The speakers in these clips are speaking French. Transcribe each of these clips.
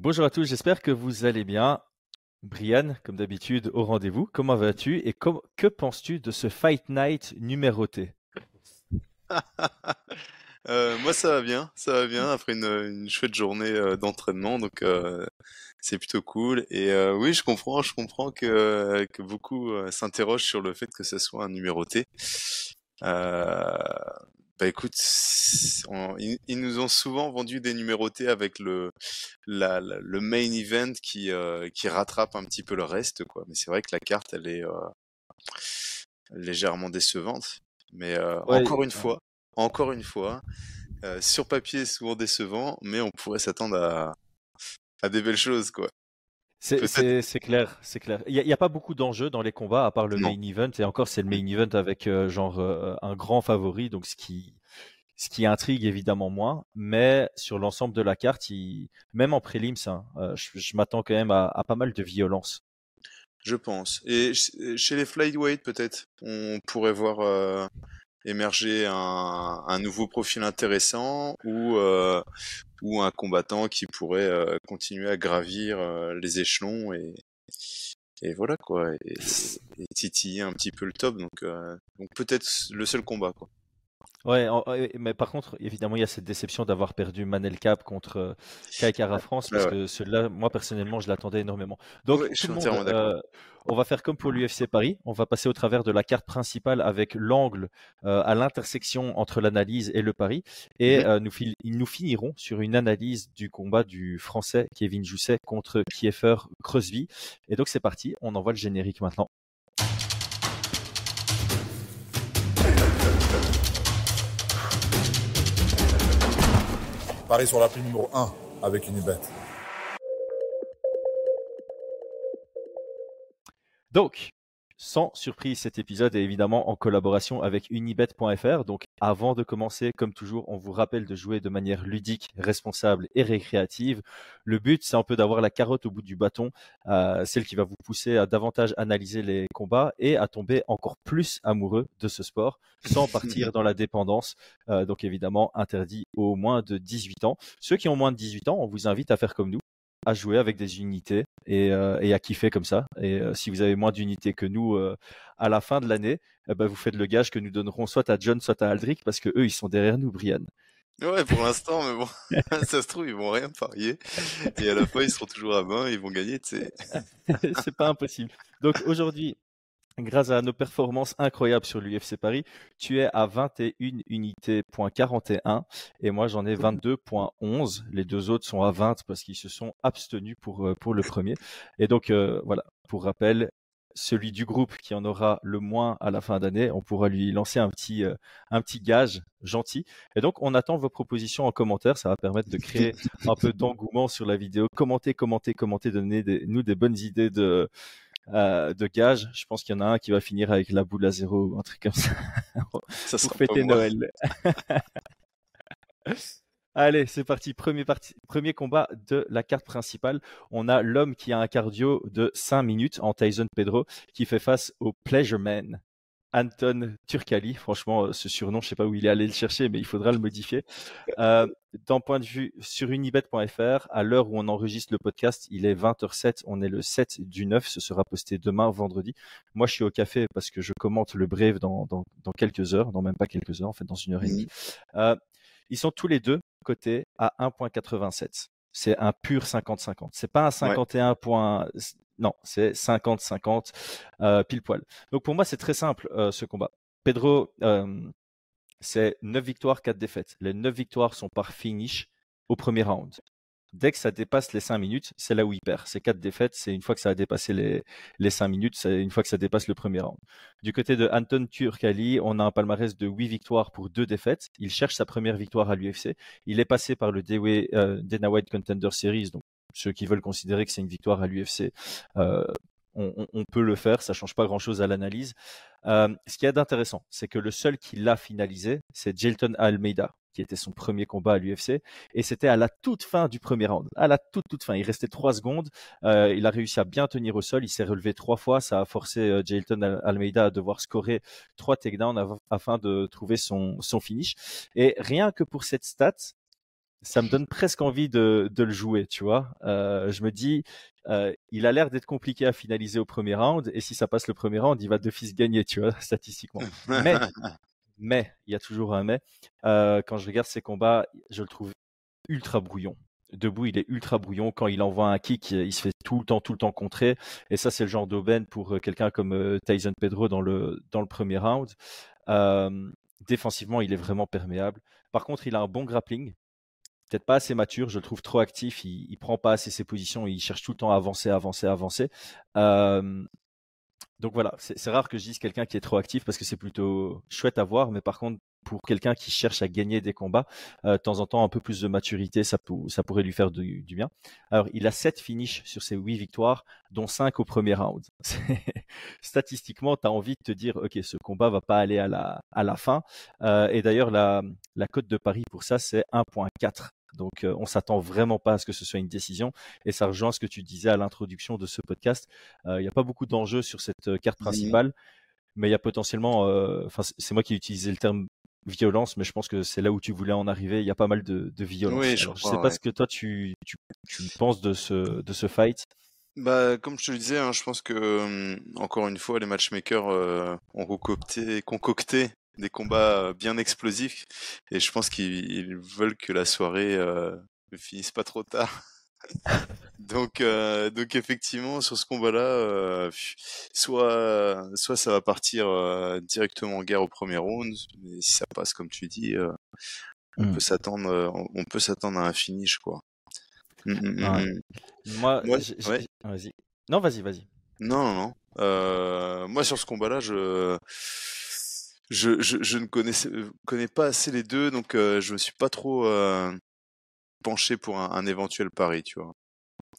Bonjour à tous, j'espère que vous allez bien. Brian, comme d'habitude, au rendez-vous. Comment vas-tu et que penses-tu de ce Fight Night numéroté? Euh, Moi, ça va bien, ça va bien après une, chouette journée euh, d'entraînement, donc euh, c'est plutôt cool. Et oui, je comprends, je comprends que, que beaucoup s'interrogent sur le fait que ce soit un numéroté. Bah écoute, ils, nous ont souvent vendu des numérotés avec le la, le main event qui euh, qui rattrape un petit peu le reste quoi. Mais c'est vrai que la carte elle est euh, légèrement décevante. Mais euh, encore une fois, encore une fois, sur papier souvent décevant, mais on pourrait s'attendre à à des belles choses quoi. C'est clair, c'est clair. Il n'y a, pas beaucoup d'enjeux dans les combats à part le main event et encore c'est le main event avec euh, genre euh, un grand favori, donc ce qui ce qui intrigue évidemment moins, mais sur l'ensemble de la carte, même en prélims, hein, euh, je, m'attends quand même à, pas mal de violence. Je pense. Et chez les flyweight peut-être, on pourrait voir émerger un, un, nouveau profil intéressant ou euh, ou un combattant qui pourrait euh, continuer à gravir euh, les échelons et et voilà quoi et, et, titiller un petit peu le top donc donc peut-être le seul combat quoi. Ouais, mais par contre, évidemment, il y a cette déception d'avoir perdu Manel Cap contre Kaikara France, parce que celui-là, moi personnellement, je l'attendais énormément. Donc, tout le monde, on va faire comme pour l'UFC Paris. On va passer au travers de la carte principale avec l'angle à l'intersection entre l'analyse et le pari. Et mmh nous, nous finirons sur une analyse du combat du français Kevin Jousset contre Kiefer Crosby. Et donc, c'est parti. On envoie le générique maintenant. Paris sur l'appli numéro 1 avec Unibet. Donc, sans surprise, cet épisode est évidemment en collaboration avec unibet.fr. Donc, avant de commencer, comme toujours, on vous rappelle de jouer de manière ludique, responsable et récréative. Le but, c'est un peu d'avoir la carotte au bout du bâton, euh, celle qui va vous pousser à davantage analyser les combats et à tomber encore plus amoureux de ce sport, sans partir dans la dépendance. Euh, donc, évidemment, interdit aux moins de 18 ans. Ceux qui ont moins de 18 ans, on vous invite à faire comme nous à jouer avec des unités et, euh, et à kiffer comme ça. Et euh, si vous avez moins d'unités que nous euh, à la fin de l'année, eh ben, vous faites le gage que nous donnerons soit à John, soit à Aldric, parce que eux, ils sont derrière nous, Brian. Ouais, pour l'instant, mais bon, ça se trouve, ils vont rien parier. Et à la fin, ils seront toujours à 20, ils vont gagner, tu sais. C'est pas impossible. Donc aujourd'hui, grâce à nos performances incroyables sur l'UFC Paris, tu es à 21 unités et moi j'en ai 22.11. Les deux autres sont à 20 parce qu'ils se sont abstenus pour, euh, pour le premier. Et donc euh, voilà, pour rappel, celui du groupe qui en aura le moins à la fin d'année, on pourra lui lancer un petit, euh, un petit gage gentil. Et donc, on attend vos propositions en commentaire. Ça va permettre de créer un peu d'engouement sur la vidéo. Commentez, commentez, commentez, donnez-nous des bonnes idées de, euh, de gage. Je pense qu'il y en a un qui va finir avec la boule à zéro ou un truc comme ça. ça sera fêter Noël. Allez, c'est parti. Premier, parti. Premier combat de la carte principale. On a l'homme qui a un cardio de 5 minutes en Tyson Pedro qui fait face au Pleasure Man. Anton Turkali. Franchement, euh, ce surnom, je sais pas où il est allé le chercher, mais il faudra le modifier. Euh, D'un point de vue sur unibet.fr, à l'heure où on enregistre le podcast, il est 20h07. On est le 7 du 9. Ce sera posté demain, vendredi. Moi, je suis au café parce que je commente le Brave dans, dans, dans quelques heures, non même pas quelques heures, en fait, dans une heure et demie. Mmh. Euh, ils sont tous les deux cotés à 1.87 c'est un pur 50-50. C'est pas un 51 non, c'est 50-50 euh, pile poil. Donc pour moi, c'est très simple euh, ce combat. Pedro, euh, c'est 9 victoires, 4 défaites. Les 9 victoires sont par finish au premier round. Dès que ça dépasse les 5 minutes, c'est là où il perd. C'est 4 défaites, c'est une fois que ça a dépassé les, les 5 minutes, c'est une fois que ça dépasse le premier round. Du côté de Anton Turkali, on a un palmarès de 8 victoires pour 2 défaites. Il cherche sa première victoire à l'UFC. Il est passé par le Dana White Contender Series, ceux qui veulent considérer que c'est une victoire à l'UFC, euh, on, peut le faire, ça change pas grand-chose à l'analyse. Euh, ce qui est d'intéressant, c'est que le seul qui l'a finalisé, c'est Jelton Almeida, qui était son premier combat à l'UFC, et c'était à la toute fin du premier round, à la toute toute fin. Il restait trois secondes, euh, il a réussi à bien tenir au sol, il s'est relevé trois fois, ça a forcé Jelton Almeida à devoir scorer trois takedowns afin de trouver son, son finish. Et rien que pour cette stat, ça me donne presque envie de, de le jouer, tu vois? Euh, je me dis, euh, il a l'air d'être compliqué à finaliser au premier round, et si ça passe le premier round, il va d'office gagner, tu vois, statistiquement. Mais, mais, il y a toujours un mais. Euh, quand je regarde ses combats, je le trouve ultra brouillon. Debout, il est ultra brouillon. Quand il envoie un kick, il se fait tout le temps, tout le temps contrer. Et ça, c'est le genre d'aubaine pour quelqu'un comme Tyson Pedro dans le, dans le premier round. Défensivement, il est vraiment perméable. Par contre, il a un bon grappling peut-être pas assez mature, je le trouve trop actif, il, prend pas assez ses positions, il cherche tout le temps à avancer, avancer, avancer. Donc voilà, c'est rare que je dise quelqu'un qui est trop actif parce que c'est plutôt chouette à voir, mais par contre, pour quelqu'un qui cherche à gagner des combats, euh, de temps en temps, un peu plus de maturité, ça, ça pourrait lui faire du, bien. Alors, il a 7 finishes sur ses 8 victoires, dont 5 au premier round. Statistiquement, tu as envie de te dire, OK, ce combat va pas aller à la, fin. Euh, et d'ailleurs, la, la cote de Paris pour ça, c'est 1.4. Donc, euh, on s'attend vraiment pas à ce que ce soit une décision. Et ça rejoint ce que tu disais à l'introduction de ce podcast. Euh, il n'y a pas beaucoup d'enjeux sur cette euh, carte principale, mais il y a potentiellement, enfin, c'est moi qui ai utilisé le terme violence, mais je pense que c'est là où tu voulais en arriver. Il y a pas mal de, de violence. Oui, je, Alors, je crois, sais pas ce que toi tu, tu, tu penses de ce, de ce fight. Bah, comme je te le disais, hein, je pense que hum, encore une fois, les matchmakers euh, ont concocté, concocté des combats bien explosifs, et je pense qu'ils ils veulent que la soirée euh, ne finisse pas trop tard. donc, euh, donc effectivement, sur ce combat-là, euh, soit, soit ça va partir directement en guerre au premier round, mais si ça passe comme tu dis, on Mm. peut s'attendre, euh, on peut s'attendre à un finish, quoi. Mm, mm. Moi, ouais. vas-y. Non, vas-y, vas-y. Non, non, non. Moi, sur ce combat-là, je, je, je, je ne connaissais, connais pas assez les deux, donc euh, je me suis pas trop euh, penché pour un, un éventuel pari, tu vois,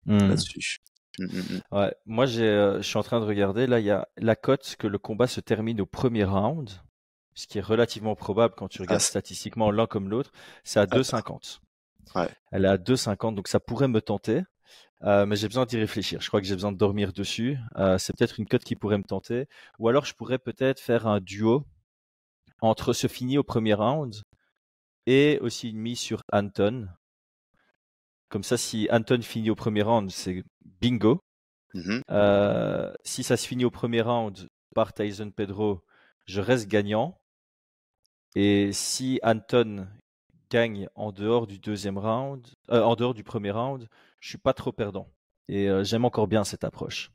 Mm. là-dessus. Mm, mm, mm. Ouais, moi j'ai, euh, je suis en train de regarder. Là, il y a la cote que le combat se termine au premier round, ce qui est relativement probable quand tu regardes c'est- statistiquement l'un comme l'autre. C'est à 2,50. Ouais. Elle est à 2,50, donc ça pourrait me tenter. Euh, mais j'ai besoin d'y réfléchir. Je crois que j'ai besoin de dormir dessus. Euh, c'est peut-être une cote qui pourrait me tenter. Ou alors je pourrais peut-être faire un duo entre ce fini au premier round et aussi une mise sur Anton. Comme ça, si Anton finit au premier round, c'est bingo. Mhm. Euh, si ça se finit au premier round par Tyson Pedro, je reste gagnant. Et si Anton gagne en dehors du deuxième round, euh, en dehors du premier round, je suis pas trop perdant. Et euh, j'aime encore bien cette approche.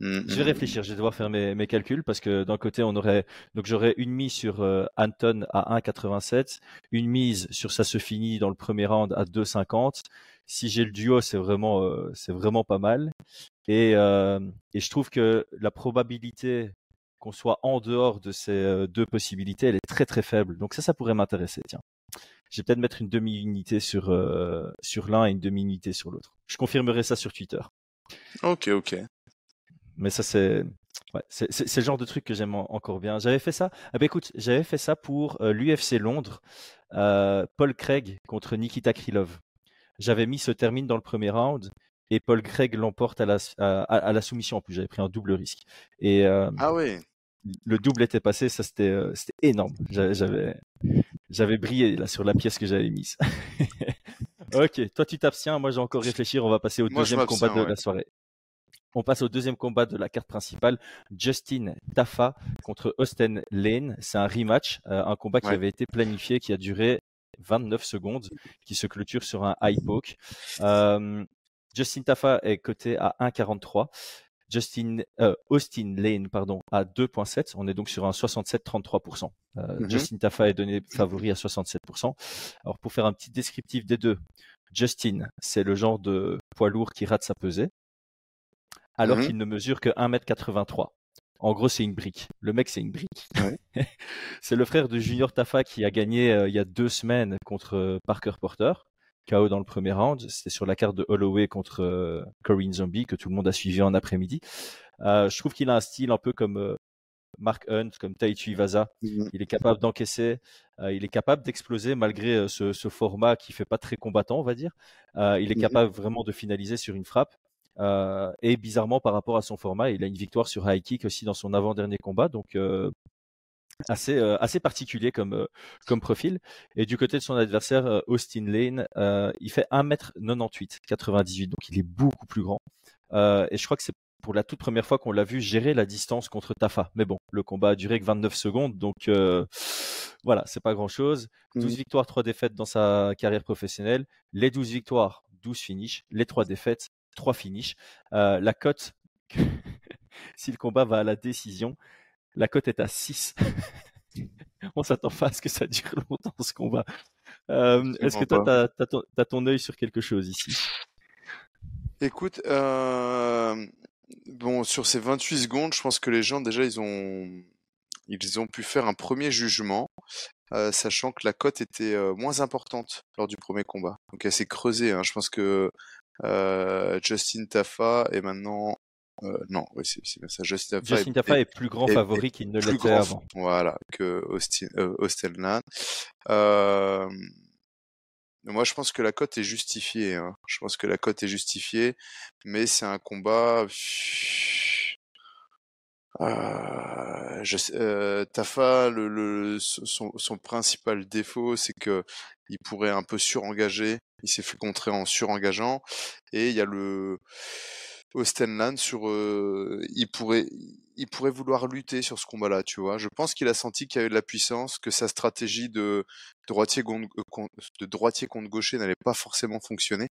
Mm, Je vais mm, réfléchir, je vais devoir faire mes, mes calculs parce que d'un côté on aurait donc j'aurais une mise sur euh, Anton à 1,87, une mise sur finit dans le premier round à 2,50. Si j'ai le duo, c'est vraiment euh, c'est vraiment pas mal. Et euh, et je trouve que la probabilité qu'on soit en dehors de ces deux possibilités, elle est très très faible. Donc ça, ça pourrait m'intéresser. Tiens, je vais peut-être mettre une demi-unité sur sur l'un et une demi-unité sur l'autre. Je confirmerai ça sur Twitter. Ok, ok. Mais ça, c'est ouais, c'est le genre de truc que j'aime en- encore bien. J'avais fait ça. Ah ben écoute, j'avais fait ça pour euh, l'UFC Londres, euh, Paul Craig contre Nikita Krylov. J'avais mis ce termine dans le premier round et Paul Craig l'emporte à la, à, à- à la soumission en plus. J'avais pris un double risque. Et euh, Ah ouais. le double était passé, ça c'était énorme. J'a- J'avais brillé là sur la pièce que j'avais mise. ok, toi tu t'abstiens, moi j'ai encore réfléchir. On va passer au Moi, deuxième combat de ouais. la soirée. On passe au deuxième combat de la carte principale. Justin Tafa contre Austin Lane. C'est un rematch, euh, un combat qui Ouais. avait été planifié, qui a duré 29 secondes, qui se clôture sur un high poke. Euh, Justin Tafa est coté à 1,43. Justin, euh, Austin Lane, pardon, à 2,7. On est donc sur un 67-33%. Euh, Mhm. Justin Tafa est donné favori à 67%. Alors, pour faire un petit descriptif des deux, Justin, c'est le genre de poids lourd qui rate sa pesée, alors Mhm. qu'il ne mesure que 1m83. En gros, c'est une brique. Le mec, c'est une brique. Ouais. c'est le frère de Junior Tafa qui a gagné euh, il y a deux semaines contre euh, Parker Porter. KO dans le premier round. C'était sur la carte de Holloway contre euh, Corinne Zombie que tout le monde a suivi en après-midi. Euh, je trouve qu'il a un style un peu comme Mark Hunt, comme Taichi Iwasa. Mhm. Il est capable d'encaisser, euh, il est capable d'exploser malgré euh, ce, ce format qui fait pas très combattant, on va dire. Euh, il est Mhm. capable vraiment de finaliser sur une frappe. Euh, et bizarrement, par rapport à son format, il a une victoire sur high kick aussi dans son avant-dernier combat. Donc, euh, assez, euh, assez particulier comme, comme profil. Et du côté de son adversaire, Austin Lane, il fait 1m98, 98, donc il est beaucoup plus grand. et je crois que c'est pour la toute première fois qu'on l'a vu gérer la distance contre Tafa. Mais bon, le combat a duré que 29 secondes, donc voilà, c'est pas grand-chose. 12 mmh. victoires, 3 défaites dans sa carrière professionnelle. Les 12 victoires, 12 finishes. Les 3 défaites, 3 finishes. la cote, si le combat va à la décision, la cote est à 6. On s'attend pas à ce que ça dure longtemps ce combat. Euh, est-ce que toi, tu as, ton œil sur quelque chose ici? Écoute, euh, bon, sur ces 28 secondes, je pense que les gens, déjà, ils ont, ils ont pu faire un premier jugement, euh, sachant que la cote était moins importante lors du premier combat. Donc elle s'est creusée. Hein. Je pense que Justin Tafa est maintenant euh, non, oui, c'est bien ça. Justin Tafa, est, plus grand favori qu'il ne l'était avant. Voilà, que Austin, euh, euh, moi, je pense que la cote est justifiée. Hein. Je pense que la cote est justifiée, mais c'est un combat. Euh, je, Tafa, le, le, son, son, principal défaut, c'est que il pourrait un peu surengager. Il s'est fait contrer en surengageant, et il y a le Ostenland sur euh, il pourrait il pourrait vouloir lutter sur ce combat-là, tu vois. Je pense qu'il a senti qu'il y avait de la puissance, que sa stratégie de droitier contre, euh, de droitier contre gaucher n'allait pas forcément fonctionner.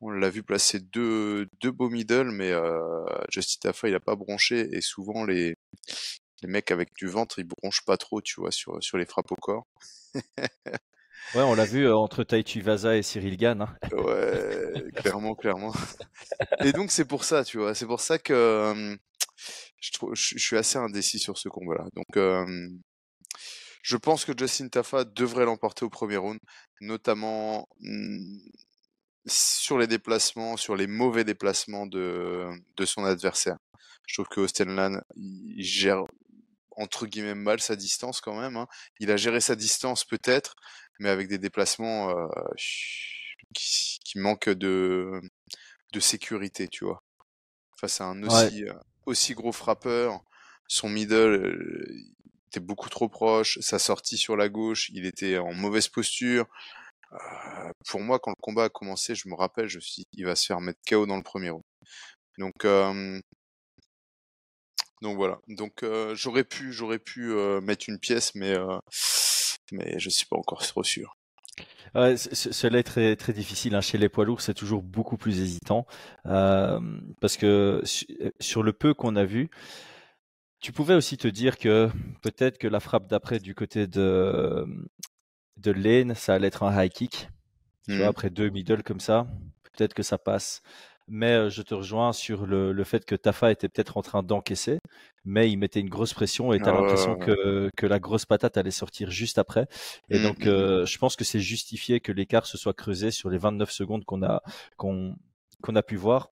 On l'a vu placer deux, deux beaux middle, mais euh, Justin Tafa, il a pas bronché, et souvent les, les mecs avec du ventre, ils bronchent pas trop, tu vois, sur, sur les frappes au corps. Ouais, on l'a vu euh, entre Taichi Vaza et Cyril Gann. Hein. Ouais, clairement, clairement. Et donc c'est pour ça, tu vois, c'est pour ça que euh, je, trouve, je, suis assez indécis sur ce combat-là. Donc euh, je pense que Justin Tafa devrait l'emporter au premier round, notamment mm, sur les déplacements, sur les mauvais déplacements de, de son adversaire. Je trouve que Austin Lan, il gère entre guillemets mal sa distance quand même. Hein. Il a géré sa distance peut-être, mais avec des déplacements euh, qui, qui, manquent de, de sécurité, tu vois. Face à un aussi, euh, aussi gros frappeur, son middle euh, était beaucoup trop proche, sa sortie sur la gauche, il était en mauvaise posture. Euh, pour moi, quand le combat a commencé, je me rappelle, je suis il va se faire mettre KO dans le premier round. Donc, euh, donc voilà. Donc euh, j'aurais pu, j'aurais pu mettre une pièce, mais mais je suis pas encore trop sûr. Cela est très très difficile. Hein. Chez les poids lourds, c'est toujours beaucoup plus hésitant parce que sur le peu qu'on a vu, tu pouvais aussi te dire que peut-être que la frappe d'après du côté de de Lane, ça allait être un high kick. Tu vois, mmh. après deux middle comme ça, peut-être que ça passe mais je te rejoins sur le, le fait que Tafa était peut-être en train d'encaisser, mais il mettait une grosse pression et tu as ah l'impression que, que la grosse patate allait sortir juste après. Et mmh, donc, mmh, mmh. je pense que c'est justifié que l'écart se soit creusé sur les 29 secondes qu'on a, qu'on qu'on a pu voir.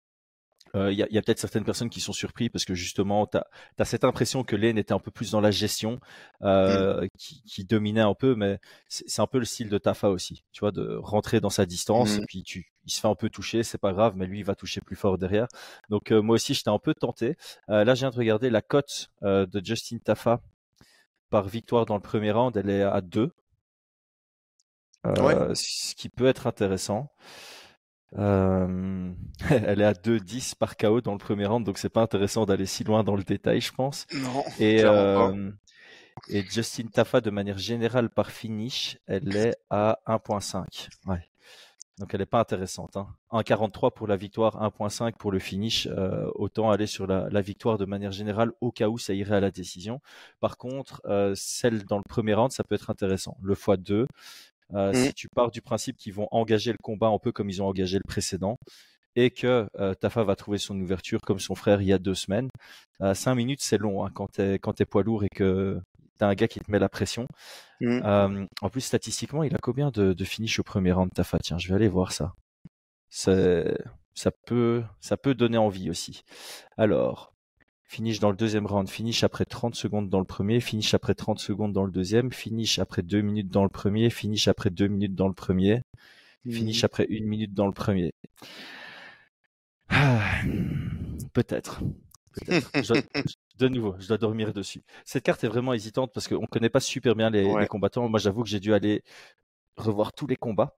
Il euh, y a, y a peut-être certaines personnes qui sont surpris parce que justement, tu as, cette impression que Lane était un peu plus dans la gestion, euh, qui, qui, dominait un peu, mais c'est un peu le style de Tafa aussi, tu vois, de rentrer dans sa distance et puis tu, il se fait un peu toucher, c'est pas grave, mais lui il va toucher plus fort derrière. Donc euh, moi aussi j'étais un peu tenté. Là je viens de regarder la cote de Justin Tafa par victoire dans le premier round, elle est à 2. Ce qui peut être intéressant. elle est à 2-10 par KO dans le premier round, donc c'est pas intéressant d'aller si loin dans le détail, je pense. Non. Et, et Justin Tafa, de manière générale, par finish, elle est à 1.5. Ouais. Donc elle n'est pas intéressante. Hein. 1,43 pour la victoire, 1,5 pour le finish. Euh, autant aller sur la, la, victoire de manière générale au cas où ça irait à la décision. Par contre, euh, celle dans le premier round, ça peut être intéressant. Le x2, euh, mmh. si tu pars du principe qu'ils vont engager le combat un peu comme ils ont engagé le précédent, et que euh, Tafa va trouver son ouverture comme son frère il y a deux semaines. Euh, cinq minutes, c'est long hein, quand tu es, poids lourd et que t'as un gars qui te met la pression. Mmh. Euh, en plus, statistiquement, il a combien de, de finish au premier round, Tafa Tiens, je vais aller voir ça. Ça peut, ça peut donner envie aussi. Alors, finish dans le deuxième round, finish après 30 secondes dans le premier, finish après 30 secondes dans le deuxième, finish après 2 minutes dans le premier, finish après 2 minutes dans le premier, finish après 1 minute dans le premier. Ah, peut-être. De nouveau, je dois dormir dessus. Cette carte est vraiment hésitante parce qu'on ne connaît pas super bien les, Ouais. les combattants. Moi, j'avoue que j'ai dû aller revoir tous les combats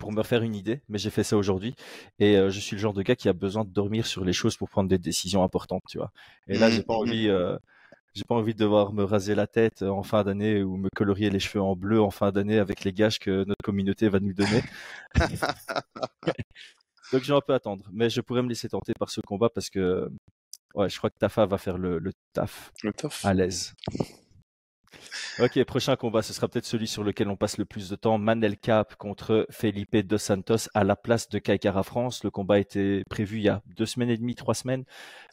pour me faire une idée, mais j'ai fait ça aujourd'hui. Et euh, je suis le genre de gars qui a besoin de dormir sur les choses pour prendre des décisions importantes, tu vois. Et là, Mhm, j'ai pas envie, euh, j'ai pas envie de devoir me raser la tête en fin d'année ou me colorier les cheveux en bleu en fin d'année avec les gages que notre communauté va nous donner. Donc, je vais un peu attendre, mais je pourrais me laisser tenter par ce combat parce que, ouais, je crois que Tafa va faire le, le taf Le taf. à l'aise. Ok, prochain combat, ce sera peut-être celui sur lequel on passe le plus de temps. Manel Cap contre Felipe Dos Santos à la place de Kaikara France. Le combat était prévu il y a deux semaines et demie, trois semaines.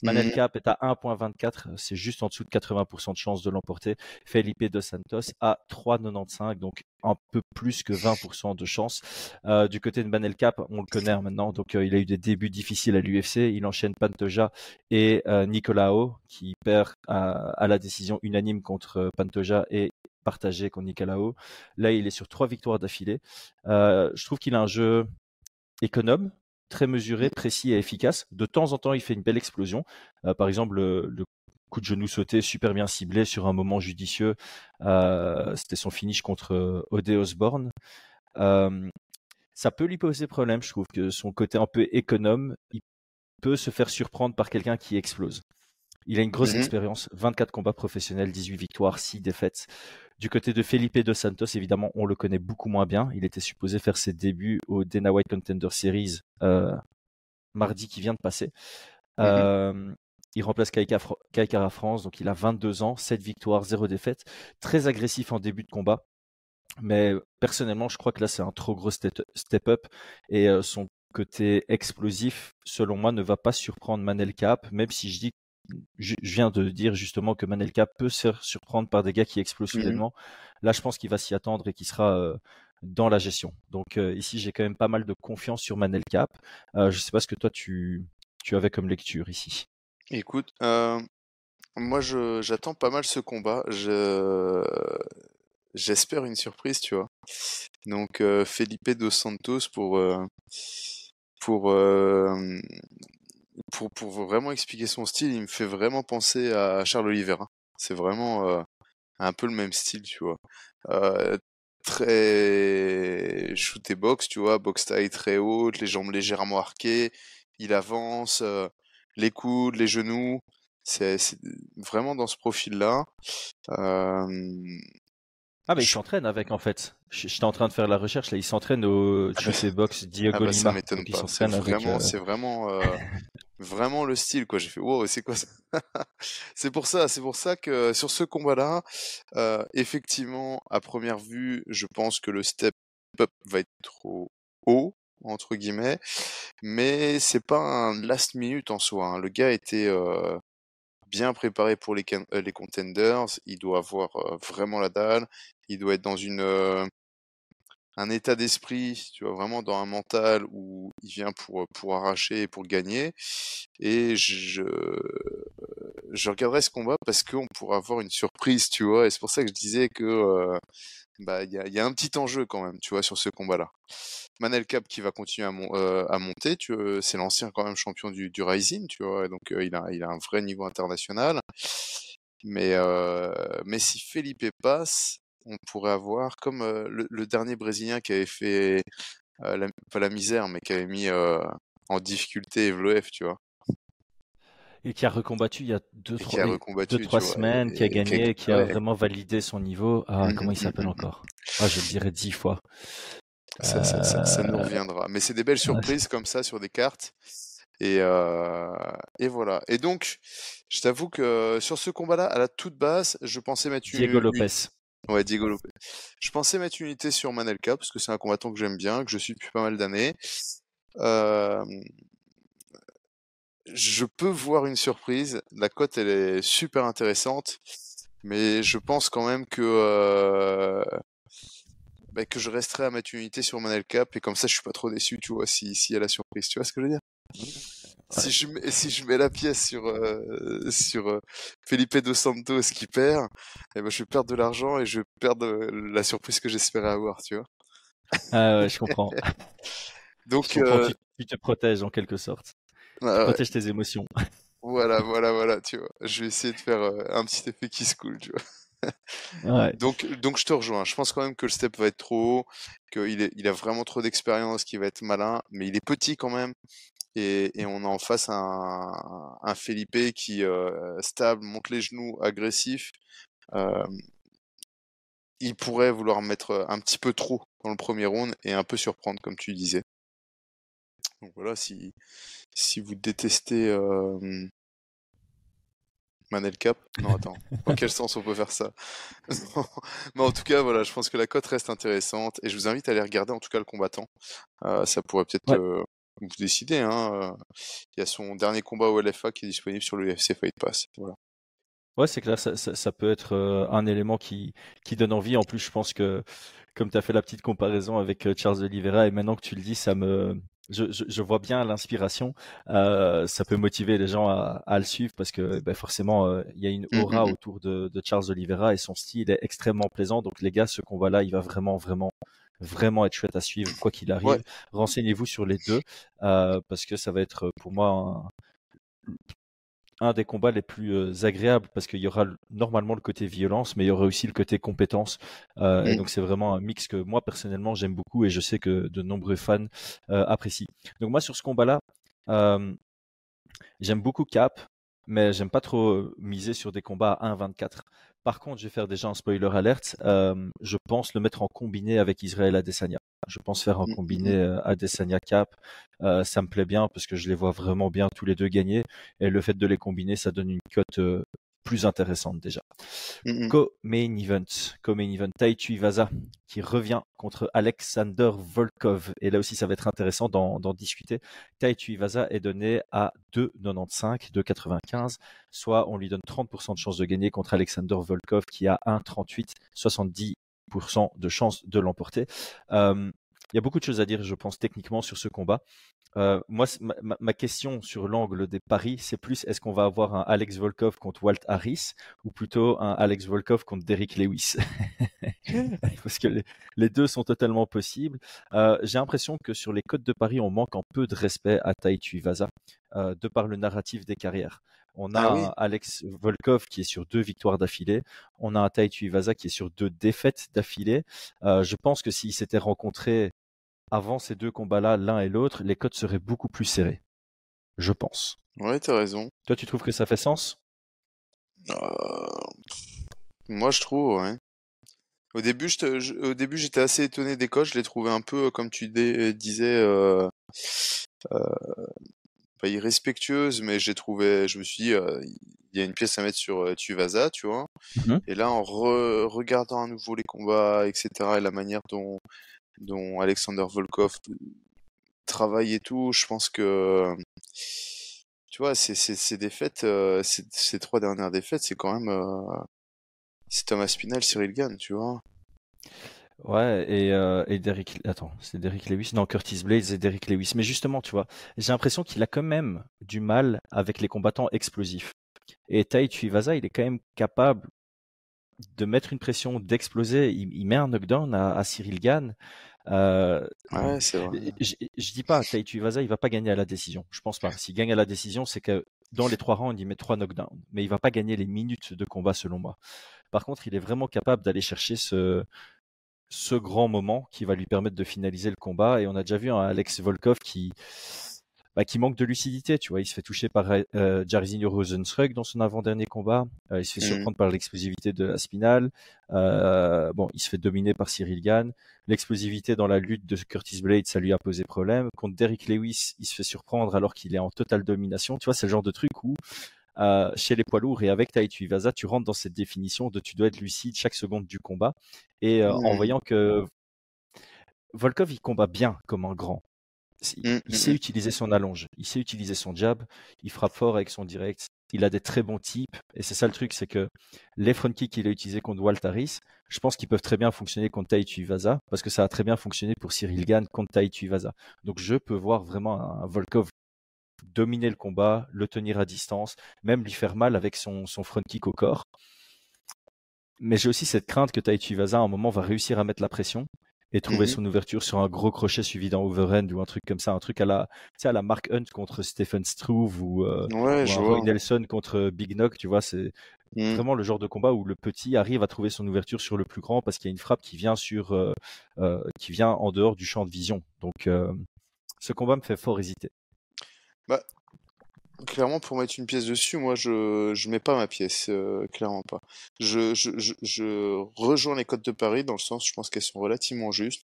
Manel Mhm. Cap est à 1.24, c'est juste en dessous de 80% de chances de l'emporter. Felipe Dos Santos à 3.95, donc un peu plus que 20% de chance. Euh, du côté de Manel Cap, on le connaît maintenant, donc euh, il a eu des débuts difficiles à l'UFC. Il enchaîne Pantoja et euh, Nicolao, qui perd à, à la décision unanime contre euh, Pantoja et partagé contre Nicolao. Là, il est sur trois victoires d'affilée. Euh, je trouve qu'il a un jeu économe, très mesuré, précis et efficace. De temps en temps, il fait une belle explosion. Euh, par exemple, le, le coup de genou sauté super bien ciblé sur un moment judicieux. Euh, C'était son finish contre Ode Osborne. Ça peut lui poser problème. Je trouve que son côté un peu économe, il peut se faire surprendre par quelqu'un qui explose. Il a une grosse Mhm. expérience, 24 combats professionnels, 18 victoires, 6 défaites. Du côté de Felipe Dos Santos, évidemment, on le connaît beaucoup moins bien. Il était supposé faire ses débuts au Dana White Contender Series euh, mardi qui vient de passer. Mhm. Euh, il remplace Kaikara Fr- Kaikara France, donc il a 22 ans, 7 victoires, 0 défaite. Très agressif en début de combat. Mais personnellement, je crois que là, c'est un trop gros step step up. Et euh, son côté explosif, selon moi, ne va pas surprendre Manel Cap, même si je dis je viens de dire justement que Manelka peut se faire surprendre par des gars qui explosent Mhm. soudainement. Là, je pense qu'il va s'y attendre et qu'il sera euh, dans la gestion. Donc euh, ici, j'ai quand même pas mal de confiance sur Manelka. Euh, je sais pas ce que toi tu, tu avais comme lecture ici. Écoute, moi je j'attends pas mal ce combat. Je j'espère une surprise, tu vois. Donc euh, Felipe dos Santos pour euh, pour euh, pour pour vraiment expliquer son style, il me fait vraiment penser à Charles Oliveira. C'est vraiment euh, un peu le même style, tu vois. Euh, très shoot et box, tu vois, box taille très haute, les jambes légèrement arquées, il avance, euh, les coudes, les genoux. C'est vraiment dans ce profil-là. Euh, Ah, mais il s'entraîne avec en fait. J'étais en train de faire la recherche là. Il s'entraîne au Ah bah, GC Box Diego Ah bah ça m'étonne pas. C'est vraiment, euh, c'est vraiment, euh, vraiment le style quoi. J'ai fait wow, c'est quoi ça? C'est pour ça, c'est pour ça que sur ce combat-là, euh, effectivement, à première vue, je pense que le step up va être trop haut entre guillemets, mais c'est pas un last minute en soi. hein. Le gars était euh, bien préparé pour euh, les contenders. Il doit avoir vraiment la dalle. Il doit être dans une un état d'esprit, tu vois, vraiment dans un mental où il vient pour, pour arracher et pour gagner. Et je, je regarderai ce combat parce qu'on pourra avoir une surprise, tu vois. Et c'est pour ça que je disais que euh, bah il y a, un petit enjeu quand même, tu vois, sur ce combat-là. Manel Cap qui va continuer à, euh, monter, tu vois, c'est l'ancien quand même champion du, Rising, tu vois, donc euh, il a, un vrai niveau international. Mais, euh, mais si Felipe passe, on pourrait avoir comme euh, le, dernier Brésilien qui avait fait euh, la- pas la misère, mais qui avait mis euh, en difficulté Evloev, tu vois, Et qui a recombattu il y a deux, et qui trois, a oui, recombattu, deux, tu trois vois, semaines, qui a et, et qui a- gagné, qui a ouais. vraiment validé son niveau. Ah, Mhm, comment il mhm, s'appelle mhm. encore? Ah, je le dirais dix fois. Ça, ça, ça, ça nous Euh, reviendra. Mais c'est des belles surprises comme ça sur des cartes. Et, euh, et voilà. Et donc, je t'avoue que sur ce combat-là, à la toute base, je pensais mettre une, Diego Lopez. Ouais, Diego Lopez. Je pensais mettre une unité sur Manelka parce que c'est un combattant que j'aime bien, que je suis depuis pas mal d'années. Euh, je peux voir une surprise. La cote, elle est super intéressante, mais je pense quand même que euh, bah, que je resterai à mettre une unité sur Manelka et comme ça, je suis pas trop déçu, tu vois, si s'il y a la surprise. Tu vois ce que je veux dire? Si je mets, si je mets la pièce sur euh, sur euh, Felipe dos Santos qui perd, eh ben je vais perdre de l'argent et je vais perdre euh, la surprise que j'espérais avoir, tu vois? Ah ouais, je comprends. Je Donc comprends, euh, tu, tu te protèges en quelque sorte. Ouais, protèges tes émotions. Voilà, voilà, voilà, tu vois. Je vais essayer de faire euh, un petit effet qui se coule, tu vois. Ouais. Donc, donc je te rejoins. Je pense quand même que le step va être trop haut, qu'il il a vraiment trop d'expérience, qu'il va être malin, mais il est petit quand même. Et, et on a en face un, un Felipe qui euh, stable, monte les genoux, agressif. Euh, il pourrait vouloir mettre un petit peu trop dans le premier round et un peu surprendre, comme tu disais. Donc voilà, si, si vous détestez euh, Manel Cap, non attends, dans quel sens on peut faire ça? Non, Mais en tout cas, voilà, je pense que la cote reste intéressante et je vous invite à aller regarder en tout cas le combattant. Euh, ça pourrait peut-être Ouais. euh, vous décider. Hein, il y a son dernier combat au LFA qui est disponible sur le UFC Fight Pass. Voilà. Ouais, c'est clair, ça, ça- ça peut être un élément qui, qui donne envie. En plus, je pense que, comme tu as fait la petite comparaison avec Charles Oliveira, et maintenant que tu le dis, ça me, je, je, je vois bien l'inspiration. Euh, ça peut motiver les gens à, à le suivre parce que ben, forcément, euh, il y a une Mm, aura mm, mm. autour de, de Charles Oliveira et son style est extrêmement plaisant. Donc, les gars, ce combat-là, il va vraiment, vraiment, vraiment être chouette à suivre, quoi qu'il arrive. Ouais. Renseignez-vous sur les deux euh, parce que ça va être pour moi un, un des combats les plus euh, agréables parce qu'il y aura le- normalement le côté violence, mais il y aura aussi le côté compétence. Euh, et Mm. donc c'est vraiment un mix que moi personnellement j'aime beaucoup et je sais que de nombreux fans euh, apprécient. Donc moi sur ce combat-là, j'aime beaucoup Cap, mais j'aime pas trop miser sur des combats à 1,24. Par contre, je vais faire déjà un spoiler alert. euh, je pense le mettre en combiné avec Israël Adesanya. Je pense faire un Mm, mm, combiné mm. euh, Adesanya Cap. Euh, ça me plaît bien parce que je les vois vraiment bien tous les deux gagner. Et le fait de les combiner, ça donne une cote euh, plus intéressante déjà. Mm, mm. Co-main event, co-main event, qui revient contre Alexander Volkov. Et là aussi, ça va être intéressant d'en discuter. Taichi Vaza est donné à 2,95, 2,95, soit on lui donne 30% de chance de gagner contre Alexander Volkov qui a 1,38, 70% de chance de l'emporter. Euh, il y a beaucoup de choses à dire, je pense, techniquement sur ce combat. Euh, moi, ma, question sur l'angle des paris, c'est plus est-ce qu'on va avoir un Alex Volkov contre Walt Harris ou plutôt un Alex Volkov contre Derrick Lewis? Parce que les, les deux sont totalement possibles. Euh, J'ai l'impression que sur les codes de paris, on manque un peu de respect à Taichi Vaza euh, de par le narratif des carrières. On a Ah oui. un Alex Volkov qui est sur deux victoires d'affilée. On a un Taichi Vaza qui est sur deux défaites d'affilée. Je pense que s'ils s'étaient rencontrés avant ces deux combats-là, l'un et l'autre, les codes seraient beaucoup plus serrés. Je pense. Ouais, t'as raison. Toi, tu trouves que ça fait sens? Euh, Moi, je trouve, ouais. Au début, je je- j'étais assez étonné des codes. Je les trouvais un peu, comme tu dé- disais, euh, euh, pas irrespectueuses, mais j'ai trouvé, je me suis dit, euh, il y a une pièce à mettre sur euh, Tuivasa, tu vois. Mhm. Et là, en re- regardant à nouveau les combats, etc., et la manière dont, dont Alexander Volkov travaille et tout, je pense que, tu vois, ces, ces, défaites, euh, ces, trois dernières défaites, c'est quand même, euh, Thomas Spinal, Cyril Gann, tu vois. Ouais, et, euh, et Derrick... Attends, c'est Derrick Lewis Non, Curtis Blades et Derrick Lewis. Mais justement, tu vois, j'ai l'impression qu'il a quand même du mal avec les combattants explosifs. Et Tai Tuivasa, il est quand même capable de mettre une pression, d'exploser. Il, il met un knockdown à, à Cyril Gann. Euh, Ouais, c'est vrai. je, je dis pas, Tai Tuivasa, il va pas gagner à la décision. Je pense pas. S'il gagne à la décision, c'est que dans les trois rounds, il met trois knockdowns. Mais il va pas gagner les minutes de combat, selon moi. Par contre, il est vraiment capable d'aller chercher ce, ce grand moment qui va lui permettre de finaliser le combat. Et on a déjà vu un Alex Volkov qui, bah, qui manque de lucidité. Tu vois, il se fait toucher par euh, Jairzinho Rosenstruck dans son avant-dernier combat. Euh, il se fait Mhm. surprendre par l'explosivité de Aspinal. Euh, bon, il se fait dominer par Cyril Gann. L'explosivité dans la lutte de Curtis Blade, ça lui a posé problème. Contre Derrick Lewis, il se fait surprendre alors qu'il est en totale domination. Tu vois, c'est le genre de truc où euh, chez les poids lourds et avec Tai Tuivasa, tu rentres dans cette définition de tu dois être lucide chaque seconde du combat. Et euh, en voyant que Volkov, il combat bien comme un grand. Il, Mhm, il sait mhm. utiliser son allonge, il sait utiliser son jab, il frappe fort avec son direct, il a des très bons types. Et c'est ça le truc, c'est que les front kicks qu'il a utilisés contre Walt Harris, je pense qu'ils peuvent très bien fonctionner contre Tai Tuivasa, parce que ça a très bien fonctionné pour Cyril Gann contre Tai Tuivasa. Donc je peux voir vraiment un, un Volkov dominer le combat, le tenir à distance, même lui faire mal avec son, son front kick au corps. Mais j'ai aussi cette crainte que Tai Tuivasa à un moment va réussir à mettre la pression et trouver Mhm. son ouverture sur un gros crochet suivi d'un overhand ou un truc comme ça, un truc à la, tu sais, à la Mark Hunt contre Stephen Struve ou, euh, Ouais, ou. Roy Nelson contre Big Knock, tu vois, c'est Mm. vraiment le genre de combat où le petit arrive à trouver son ouverture sur le plus grand parce qu'il y a une frappe qui vient sur, euh, euh, qui vient en dehors du champ de vision. Donc, euh, ce combat me fait fort hésiter. Clairement, pour mettre une pièce dessus, moi, je je mets pas ma pièce, euh, clairement pas. Je, je, je, je rejoins les cotes de Paris dans le sens, je pense qu'elles sont relativement justes.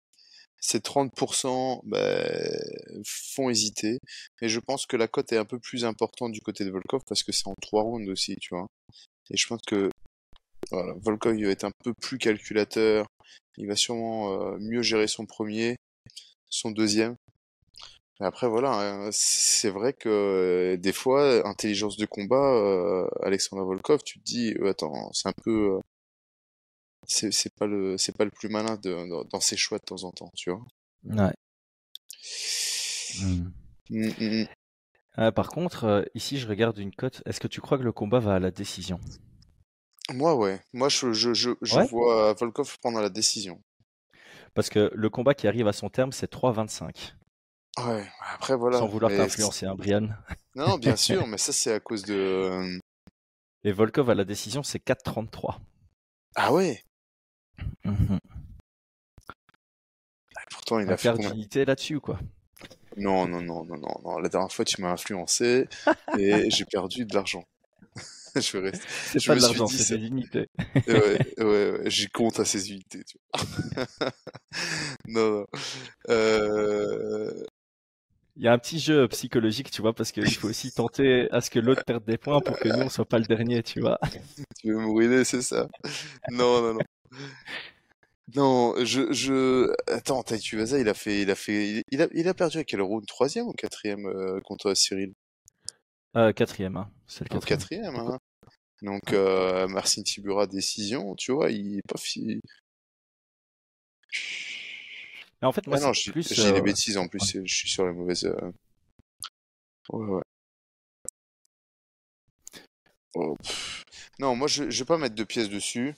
Ces 30% ben, font hésiter, mais je pense que la cote est un peu plus importante du côté de Volkov parce que c'est en trois rounds aussi, tu vois. Et je pense que voilà, Volkov il va être un peu plus calculateur, il va sûrement euh, mieux gérer son premier, son deuxième. Après, voilà, hein, c'est vrai que euh, des fois, intelligence de combat, euh, Alexandre Volkov, tu te dis, euh, attends, c'est un peu, euh, c'est c'est pas le, c'est pas le plus malin de, dans, dans ses choix de temps en temps, tu vois. Ouais. Hmm. Mm, mm, mm. Euh, par contre, euh, ici, je regarde une cote. Est-ce que tu crois que le combat va à la décision? Moi, ouais, moi, je, je, je, je Ouais. vois Volkov prendre la décision. Parce que le combat qui arrive à son terme, c'est 3,25. Ouais, après, voilà. Sans vouloir t'influencer, hein, Brian. Non, bien sûr, mais ça, c'est à cause de. euh, Et Volkov à la décision, c'est 4,33. Ah ouais, Mhm. pourtant, il a fait d'unité là-dessus, quoi. Non, non, non, non, non, non. La dernière fois, tu m'as influencé et j'ai perdu de l'argent. Je vais rester. C'est pas me de l'argent, c'est des unités. Ouais, ouais, ouais, j'y compte à ces unités, tu vois. Non, non. Euh... Il y a un petit jeu psychologique, tu vois, parce qu'il faut aussi tenter à ce que l'autre perde des points pour que nous, on soit pas le dernier, tu vois. Tu veux me ruiner, c'est ça? Non, non, non. Non, je, je, attends, Taïtuvaza, il a fait, il a fait, il a, il a perdu à quel round? Troisième ou quatrième, euh, contre Cyril? Euh, quatrième, hein. c'est le quatrième, hein. Donc, euh, Marcin Tibura, décision, tu vois, il est pas fi... En fait, moi, Ah non, j'ai j'ai euh, des bêtises en plus, je suis sur les mauvaises. euh, Ouais, ouais. Oh. Non, moi je, je vais pas mettre de pièces dessus.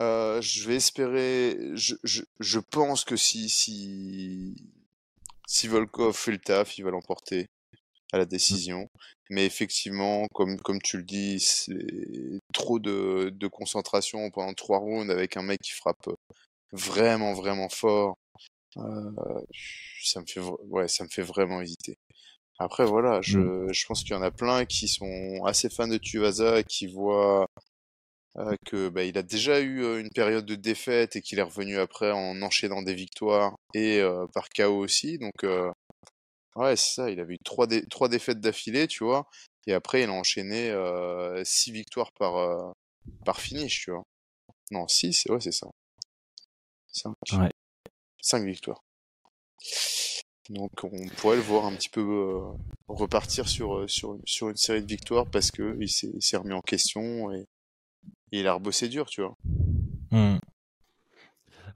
Euh, je vais espérer. Je, je, je pense que si, si, si Volkov fait le taf, il va l'emporter à la décision. Mais effectivement, comme, comme tu le dis, c'est trop de, de concentration pendant trois rounds avec un mec qui frappe vraiment, vraiment fort. Euh, ça me fait, ouais, ça me fait vraiment hésiter. Après, voilà, je, je pense qu'il y en a plein qui sont assez fans de Tuivasa qui voient euh, que bah, il a déjà eu euh, une période de défaite et qu'il est revenu après en enchaînant des victoires et euh, par KO aussi. Donc, euh, ouais, c'est ça, il avait eu trois, dé- trois défaites d'affilée, tu vois. Et après, il a enchaîné euh, six victoires par, euh, par finish, tu vois. Non, six, ouais, c'est ça. Cinq. Ouais. Cinq victoires. Donc on pourrait le voir un petit peu euh, repartir sur, euh, sur, une série de victoires parce que il s'est remis en question et, il a rebossé dur, tu vois. Hmm.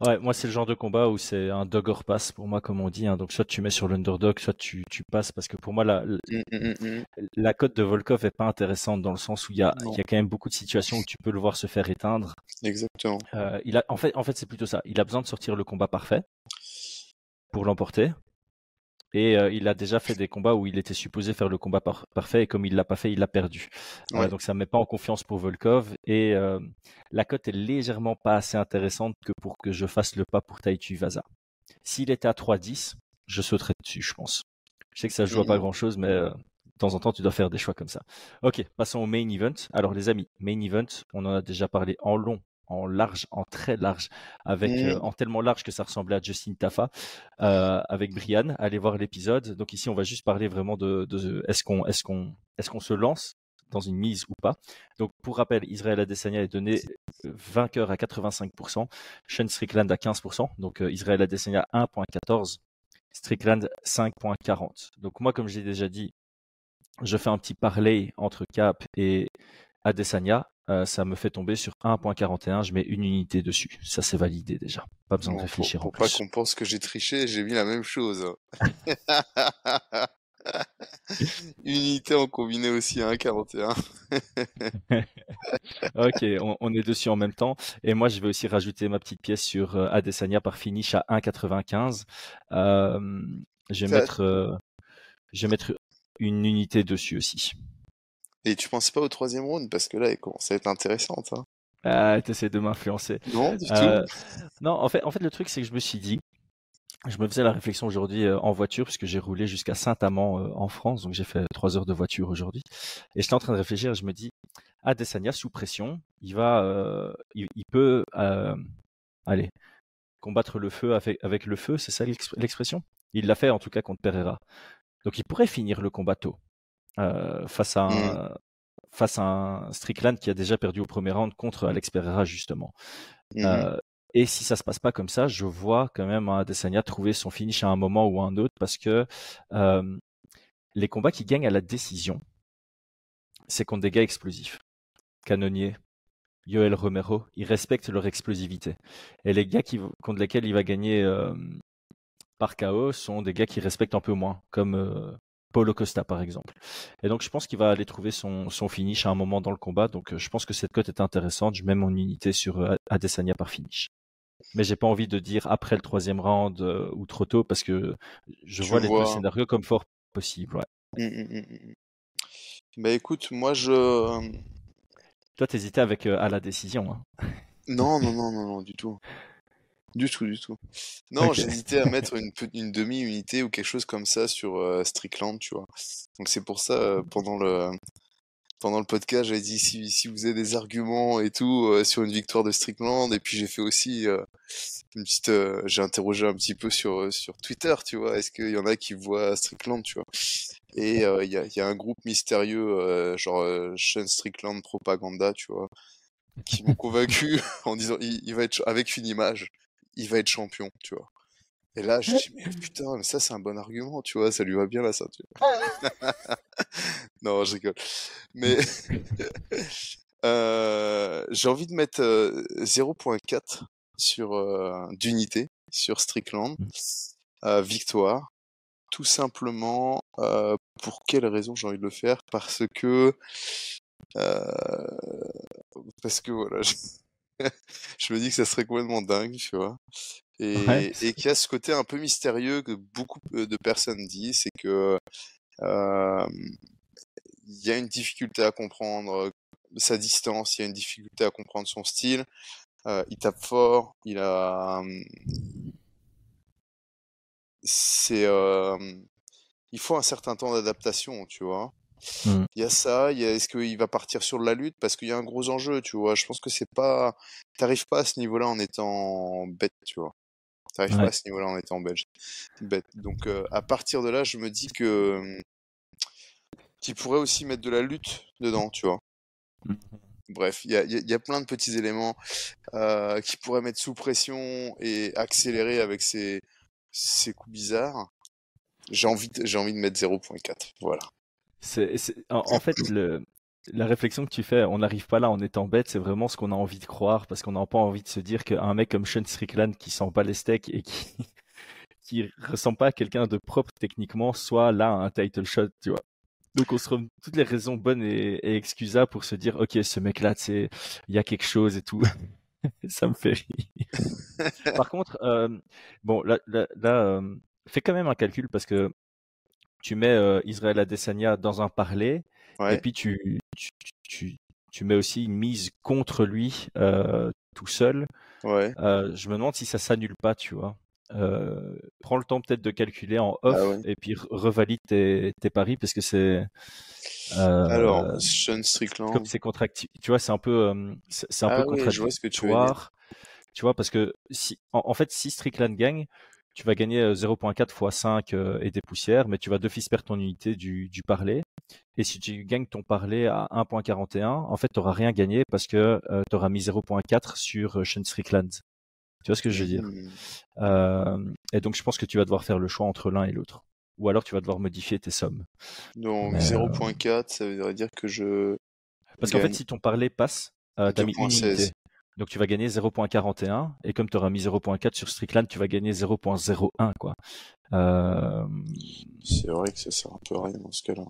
Ouais, moi, c'est le genre de combat où c'est un dog or pass pour moi, comme on dit. hein. Donc, soit tu mets sur l'underdog, soit tu, tu passes. Parce que pour moi, la, la, Mm, mm, mm, mm. la cote de Volkov est pas intéressante dans le sens où il y a, y quand même beaucoup de situations où tu peux le voir se faire éteindre. Exactement. Euh, il a, en fait, en fait c'est plutôt ça. Il a besoin de sortir le combat parfait pour l'emporter. Et euh, il a déjà fait des combats où il était supposé faire le combat par- parfait et comme il l'a pas fait, il l'a perdu. Euh, Ouais. donc ça ne met pas en confiance pour Volkov et euh, la cote est légèrement pas assez intéressante que pour que je fasse le pas pour Taitu Vaza. S'il était à 3-10, je sauterais dessus, je pense. Je sais que ça joue à pas grand chose, mais euh, de temps en temps, tu dois faire des choix comme ça. Ok, passons au main event. Alors les amis, main event, on en a déjà parlé en long, en large, en très large, avec euh, en tellement large que ça ressemblait à Justin Tafa, euh, avec Brian. Allez voir l'épisode. Donc ici, on va juste parler vraiment de, de est-ce qu'on est-ce qu'on est-ce qu'on se lance dans une mise ou pas? Donc pour rappel, Israël Adesanya est donné vainqueur à 85%, Sean Strickland à 15%. Donc euh, Israël Adesanya 1.14, Strickland 5.40. Donc moi, comme j'ai déjà dit, je fais un petit parlay entre Cap et Adesanya. Euh, ça me fait tomber sur 1.41. Je mets une unité dessus. Ça, c'est validé déjà. Pas besoin de réfléchir pour, en pour pas plus. qu'on pense que j'ai triché, j'ai mis la même chose. Unité en combiné aussi à 1,41. ok, on, est dessus en même temps. Et moi, je vais aussi rajouter ma petite pièce sur euh, Adesanya par finish à 1,95. Euh, je vais mettre, euh, je vais mettre une unité dessus aussi. Et tu penses pas au troisième round? Parce que là, elle commence à être intéressante. Hein. Ah, t'essaies de m'influencer. Non, du tout. Non, en fait, en fait, le truc, c'est que je me suis dit, je me faisais la réflexion aujourd'hui euh, en voiture puisque j'ai roulé jusqu'à Saint-Amand euh, en France, donc j'ai fait trois heures de voiture aujourd'hui. Et j'étais en train de réfléchir, et je me dis, Adesanya sous pression, il va, euh, il, peut, aller combattre le feu avec, le feu, c'est ça l'expression? Il l'a fait en tout cas contre Pereira. Donc il pourrait finir le combat tôt face à un, mmh. face à un Strickland qui a déjà perdu au premier round contre Alex Pereira justement. Mmh et si ça se passe pas comme ça, je vois quand même Adesanya trouver son finish à un moment ou à un autre parce que les combats qui gagnent à la décision, c'est contre des gars explosifs. Canonnier, Yoel Romero, ils respectent leur explosivité. Et les gars qui, contre lesquels il va gagner par KO sont des gars qui respectent un peu moins, comme Paulo Costa par exemple. Et donc je pense qu'il va aller trouver son, son, finish à un moment dans le combat. Donc je pense que cette cote est intéressante. Je mets mon unité sur Adesanya par finish mais j'ai pas envie de dire après le troisième round euh, ou trop tôt parce que je vois les deux scénarios comme fort possible. Ouais. Mmh, mmh, mmh, bah écoute, moi je. Euh, Toi, t'hésitais avec euh, à la décision. Hein. Non, non, non, non, non, du tout. Du tout, du tout. Non, j'hésitais à mettre une, une demi-unité ou quelque chose comme ça sur Strickland, tu vois. Donc c'est pour ça, pendant le, pendant le podcast, j'avais dit si, si, vous avez des arguments et tout euh, sur une victoire de Strickland. Et puis j'ai fait aussi euh, une petite, euh, j'ai interrogé un petit peu sur sur Twitter, tu vois. Est-ce qu'il y en a qui voient Strickland, tu vois Et il y a, y, a, un groupe mystérieux, genre Sean Strickland Propaganda, tu vois, qui m'ont convaincu en disant il, il, va être avec une image, il va être champion, tu vois. Et là, je dis, mais putain, mais ça, c'est un bon argument, tu vois, ça lui va bien la ceinture. non, je rigole. Mais euh, j'ai envie de mettre 0.4 euh, sur euh, d'unité sur Strickland. Mmh. victoire. Tout simplement, pour quelle raison j'ai envie de le faire? Parce que. parce que voilà. je me dis que ça serait complètement dingue, tu vois? Et, et qui a ce côté un peu mystérieux que beaucoup de personnes disent, c'est que euh, il y a une difficulté à comprendre sa distance, il y a une difficulté à comprendre son style. Euh, il tape fort, il a, c'est, euh, il faut un certain temps d'adaptation, tu vois? Mmh. Il y a ça, il y a est-ce qu'il va partir sur la lutte? Parce qu'il y a un gros enjeu, tu vois? Je pense que c'est pas, t'arrives pas à ce niveau-là en étant bête, tu vois? T'arrives pas à ce niveau-là en étant belge. Bête. Donc euh, à partir de là, je me dis que hum, qu'il pourrait aussi mettre de la lutte dedans, tu vois? Mmh. Bref, il y a, y a, plein de petits éléments euh, qui pourraient mettre sous pression et accélérer avec ces, ces coups bizarres. J'ai envie, j'ai envie de mettre 0.4. Voilà. C'est, en, en, fait, le, la réflexion que tu fais, on n'arrive pas là en étant bête, c'est vraiment ce qu'on a envie de croire, parce qu'on n'a pas envie de se dire qu'un mec comme Sean Strickland qui sent pas les steaks et qui qui ressemble pas à quelqu'un de propre techniquement, soit là un title shot, tu vois. Donc on se rend toutes les raisons bonnes et, excusables pour se dire, ok, ce mec-là, il y a quelque chose et tout. Ça me fait rire. Par contre, euh, bon, là, là, euh, fais quand même un calcul parce que tu mets euh, Israël Adesanya dans un parler et puis tu, tu, tu, tu, mets aussi une mise contre lui euh, tout seul. Ouais. Euh, je me demande si ça s'annule pas, tu vois. Prends le temps peut-être de calculer en off ah et puis revalide tes, tes, paris parce que c'est. Alors, Sean Strickland. Comme c'est contractif, tu vois, c'est un peu, c'est un ah peu contradictoire. Tu vois, parce que si, en, en fait, si Strickland gagne, tu vas gagner 0.4 x 5 et des poussières, mais tu vas d'office perdre ton unité du, du parler. Et si tu gagnes ton parler à 1.41, en fait, tu n'auras rien gagné parce que euh, tu auras mis 0.4 sur Sean Strickland. Tu vois ce que je veux dire? Mmh. euh, Et donc, je pense que tu vas devoir faire le choix entre l'un et l'autre. Ou alors, tu vas devoir modifier tes sommes. Donc, 0.4, ça veut dire que je. Parce qu'en fait, si ton parler passe, euh, tu as mis une unité. Donc tu vas gagner 0.41 et comme tu auras mis 0.4 sur Strickland, tu vas gagner 0.01 quoi. Euh... C'est vrai que ça sert un peu à rien dans ce cas-là.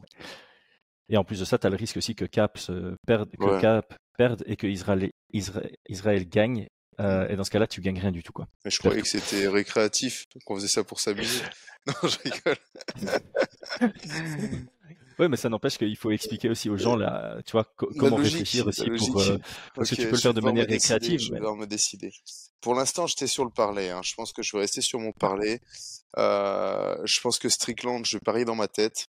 Et en plus de ça, tu as le risque aussi que Cap se perde, que Ouais. Cap perde et que Israël, Israël, Israël gagne. Euh, et dans ce cas-là, tu gagnes rien du tout, quoi. Mais je croyais que c'était récréatif, qu'on faisait ça pour s'amuser. Non, je rigole. Ouais, mais ça n'empêche qu'il faut expliquer aussi aux gens là, tu vois, co- comment logique, réfléchir la aussi pour. euh, parce que tu peux le faire de manière récréative. Je vais mais- me décider. Pour l'instant, j'étais sur le parlay. Hein. Je pense que je vais rester sur mon parlay. Euh, je pense que Strickland, je parie dans ma tête.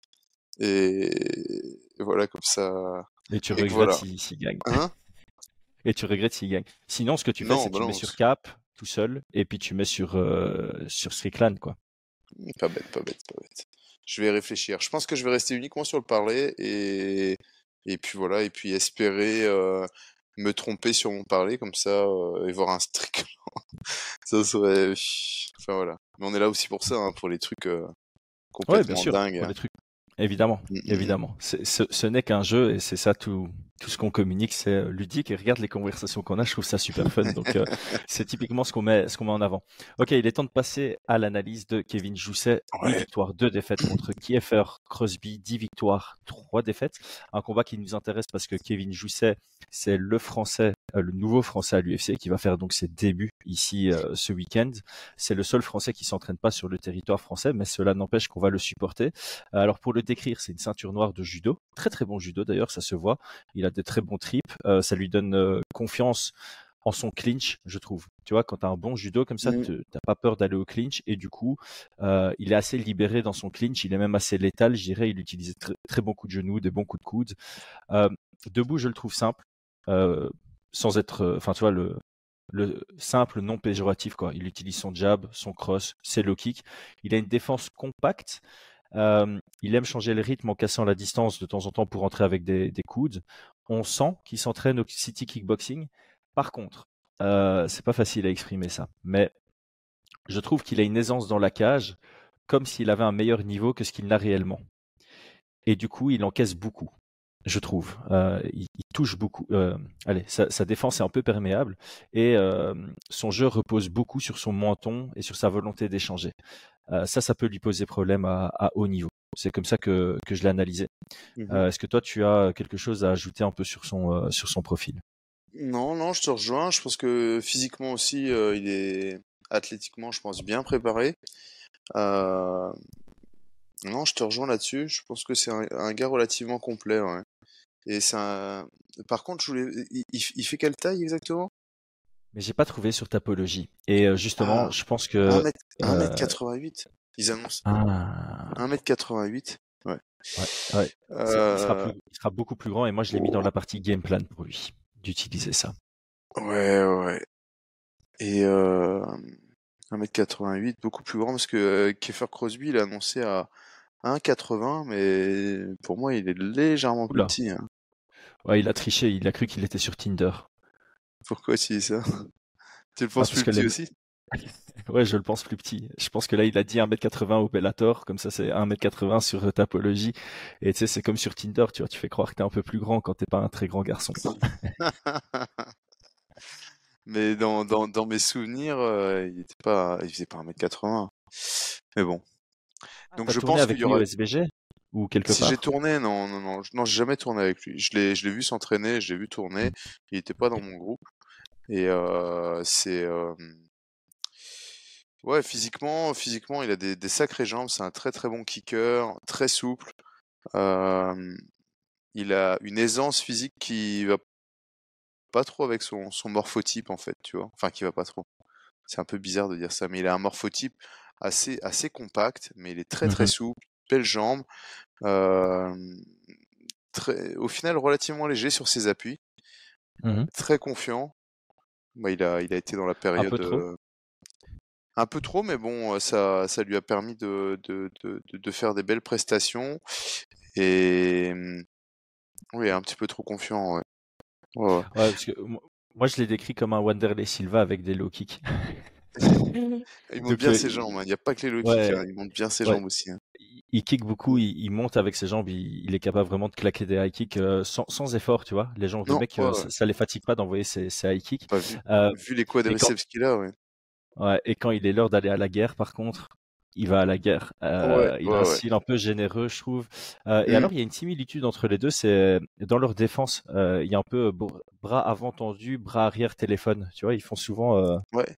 Et, et voilà, comme ça. Et tu Et regrettes voilà. s'il gagne. Hein? Et tu regrettes s'il gagne. Sinon, ce que tu fais, c'est que tu bah mets sur Cap tout seul et puis tu mets sur, euh, sur Strickland, quoi. Pas bête, pas bête, pas bête. Je vais réfléchir. Je pense que je vais rester uniquement sur le parlay et, et puis voilà, et puis espérer euh, me tromper sur mon parlay comme ça euh, et voir un Strickland. ça serait. Enfin voilà. Mais on est là aussi pour ça, hein, pour les trucs euh, Ouais, complètement bien sûr. dingues. pour des trucs. Évidemment, Mm, mm, mm. évidemment. Ce n'est qu'un jeu et c'est ça tout, tout ce qu'on communique, c'est euh, ludique. Et regarde les conversations qu'on a, je trouve ça super fun. Donc euh, c'est typiquement ce qu'on met, ce qu'on met en avant. Ok, il est temps de passer à l'analyse de Kevin Jousset. 8 Ouais. victoires, 2 défaites contre Kiefer Crosby, 10 victoires, 3 défaites. Un combat qui nous intéresse parce que Kevin Jousset, c'est le français, euh, le nouveau français à l'UFC qui va faire donc ses débuts ici euh, ce week-end. C'est le seul français qui s'entraîne pas sur le territoire français, mais cela n'empêche qu'on va le supporter. Euh, Alors pour le décrire, c'est une ceinture noire de judo, très très bon judo d'ailleurs, ça se voit. Il a des très bons trips, euh, ça lui donne euh, confiance en son clinch, je trouve. Tu vois, quand tu as un bon judo comme ça, Mhm. te- t'as pas peur d'aller au clinch et du coup, euh, il est assez libéré dans son clinch, il est même assez létal, je dirais. Il utilise très, très bons coups de genoux, des bons coups de coude. Euh, debout, je le trouve simple, euh, sans être, enfin tu vois le le simple non péjoratif quoi. Il utilise son jab, son cross, ses low kicks. Il a une défense compacte. Euh, il aime changer le rythme en cassant la distance de temps en temps pour entrer avec des, des coudes. On sent qu'il s'entraîne au City Kickboxing. Par contre, euh, c'est pas facile à exprimer ça, mais je trouve qu'il a une aisance dans la cage, comme s'il avait un meilleur niveau que ce qu'il n'a réellement. Et du coup, il encaisse beaucoup, je trouve. Euh, il, touche beaucoup. Euh, allez, sa, défense est un peu perméable et son jeu repose beaucoup sur son menton et sur sa volonté d'échanger. Ça, ça peut lui poser problème à haut niveau. C'est comme ça que, que je l'ai analysé. Mhm. Euh, Est-ce que toi, tu as quelque chose à ajouter un peu sur son, euh, sur son profil? Non, non, je te rejoins. Je pense que physiquement aussi, euh, il est athlétiquement, je pense, bien préparé. Non, je te rejoins là-dessus. Je pense que c'est un, un gars relativement complet, ouais. Et un... Par contre, je voulais... il, fait quelle taille exactement? Mais j'ai pas trouvé sur Tapologie. Et justement, Ah, je pense que 1m, euh, 1m88. Ils annoncent ah, 1m88. Ouais. ouais, ouais. C'est- il, sera Euh, plus- il sera beaucoup plus grand et moi je l'ai mis dans la partie game plan pour lui d'utiliser ça. Ouais, ouais. Et euh, 1m88, beaucoup plus grand parce que euh, Kiefer Crosby, il a annoncé à 1m80, mais pour moi, il est légèrement plus Oula. petit. hein. Ouais, il a triché, il a cru qu'il était sur Tinder. Pourquoi tu dis ça? Tu le penses parce plus petit les- aussi? Ouais, je le pense plus petit. Je pense que là, il a dit 1m80 au Bellator, comme ça c'est 1m80 sur Tapologie. Et tu sais, c'est comme sur Tinder, tu vois, tu fais croire que t'es un peu plus grand quand t'es pas un très grand garçon. Mais dans, dans, dans mes souvenirs, euh, il était pas, il faisait pas 1m80. Mais bon. Donc T'as je pense qu'il y aura... au SBG ou quelque Si part? j'ai tourné, non, non, non, je- non, j'ai jamais tourné avec lui. Je l'ai, je l'ai vu s'entraîner, je l'ai vu tourner. Il était pas dans mon groupe. Et euh, c'est, euh, ouais, physiquement, physiquement, il a des, des sacrées jambes. C'est un très très bon kicker, très souple. Euh, il a une aisance physique qui va pas trop avec son, son morphotype en fait, tu vois. Enfin, qui va pas trop. C'est un peu bizarre de dire ça, mais il a un morphotype assez, assez compact, mais il est très très Mhm. souple, belles jambes, euh, très, au final relativement léger sur ses appuis, Mhm. très confiant. Bah, il a, il a été dans la période un peu trop, mais bon, euh, ça, ça lui a permis de, de, de, de- de faire des belles prestations et hum, oui, un petit peu trop confiant. Ouais. Ouais, ouais. Ouais, parce que moi, je l'ai décrit comme un Wanderlei Silva avec des low kicks. Il monte Donc, bien euh, ses jambes, hein. il n'y a pas que les low kicks, hein. il monte bien ses jambes aussi. hein. il kick beaucoup, il, il monte avec ses jambes, il, il est capable vraiment de claquer des high kicks euh, sans, sans effort, tu vois. Les gens, Non, euh, ouais. ça, ça les fatigue pas d'envoyer ces high kicks. Pas vu, vu les quand, quadriceps qu'il a, ouais. Ouais, et quand il est l'heure d'aller à la guerre, par contre, il va à la guerre. Euh, il a un style un peu généreux, je trouve. Euh, et alors, il y a une similitude entre les deux, c'est dans leur défense. Euh, il y a un peu bras avant tendu, bras arrière téléphone. Tu vois, ils font souvent. ouais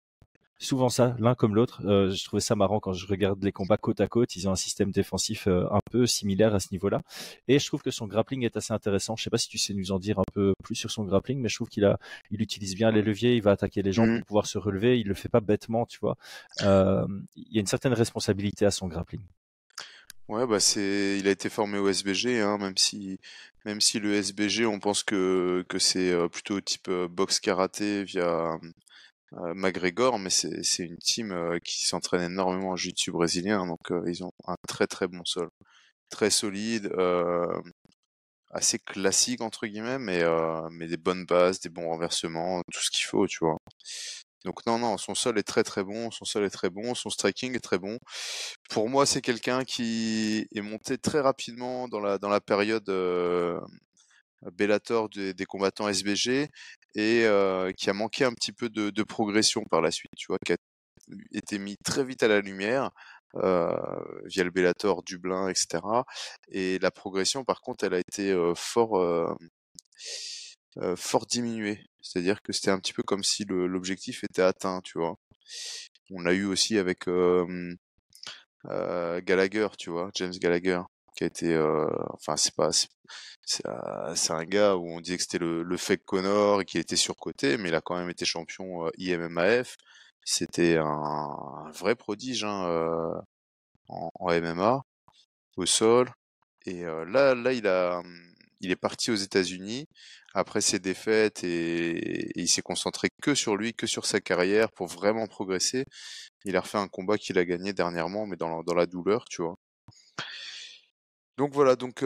souvent ça, l'un comme l'autre. Euh, je trouvais ça marrant quand je regarde les combats côte à côte. Ils ont un système défensif euh, un peu similaire à ce niveau-là. Et je trouve que son grappling est assez intéressant. Je sais pas si tu sais nous en dire un peu plus sur son grappling, mais je trouve qu'il a, il utilise bien les leviers. Il va attaquer les gens pour mmh. pouvoir se relever. Il le fait pas bêtement, tu vois. Euh, il y a une certaine responsabilité à son grappling. Ouais, bah c'est, il a été formé au SBG, hein, même si, même si le SBG, on pense que que c'est plutôt type boxe karaté via McGregor, mais c'est une team euh, qui s'entraîne énormément en jiu-jitsu brésilien, donc euh, ils ont un très très bon sol, très solide, assez classique entre guillemets, mais mais des bonnes bases, des bons renversements, tout ce qu'il faut, tu vois. Donc non, non, son sol est très très bon, son sol est très bon, son striking est très bon. Pour moi, c'est quelqu'un qui est monté très rapidement dans la période Bellator des, combattants SBG et qui a manqué un petit peu de, progression par la suite, tu vois, qui a été mis très vite à la lumière via le Bellator, Dublin, etc. Et la progression, par contre, elle a été fort, fort diminuée. C'est-à-dire que c'était un petit peu comme si l'objectif était atteint, tu vois. On l'a eu aussi avec Gallagher, tu vois, James Gallagher qui euh, enfin c'est pas, c'est un gars où on disait que c'était le, fake Connor et qu'il était surcoté, mais il a quand même été champion euh, IMMAF. C'était un, vrai prodige hein, euh, en, MMA au sol. Et là, là, il a, il est parti aux États-Unis après ses défaites et, il s'est concentré que sur lui, que sur sa carrière pour vraiment progresser. Il a refait un combat qu'il a gagné dernièrement, mais dans dans la douleur, tu vois. Donc voilà, donc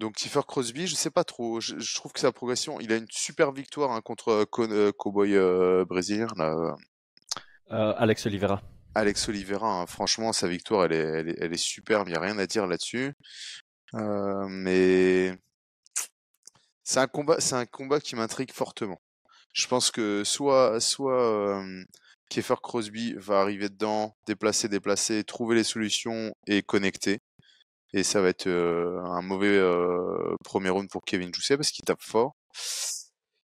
donc Kiefer Crosby, je sais pas trop. Je, trouve que sa progression, il a une super victoire hein, contre euh, Cowboy brésilien là. Euh, Alex Oliveira. Alex Oliveira, hein, franchement, sa victoire, elle est, elle est, elle est superbe. Il n'y a rien à dire là-dessus. mais c'est un combat, c'est un combat qui m'intrigue fortement. Je pense que soit, soit Kiefer Crosby va arriver dedans, déplacer, déplacer, trouver les solutions et connecter et ça va être un mauvais premier round pour Kevin Jousset parce qu'il tape fort.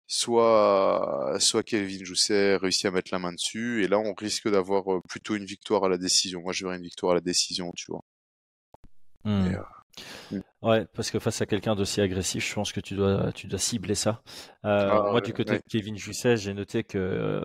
Soit, soit Kevin Jousset réussit à mettre la main dessus, et là on risque d'avoir plutôt une victoire à la décision. Moi je verrais une victoire à la décision, tu vois. Mmh. Mmh. Ouais, parce que face à quelqu'un d'aussi agressif, je pense que tu dois, tu dois cibler ça. Ah moi, du côté de Kevin Jousset, j'ai noté que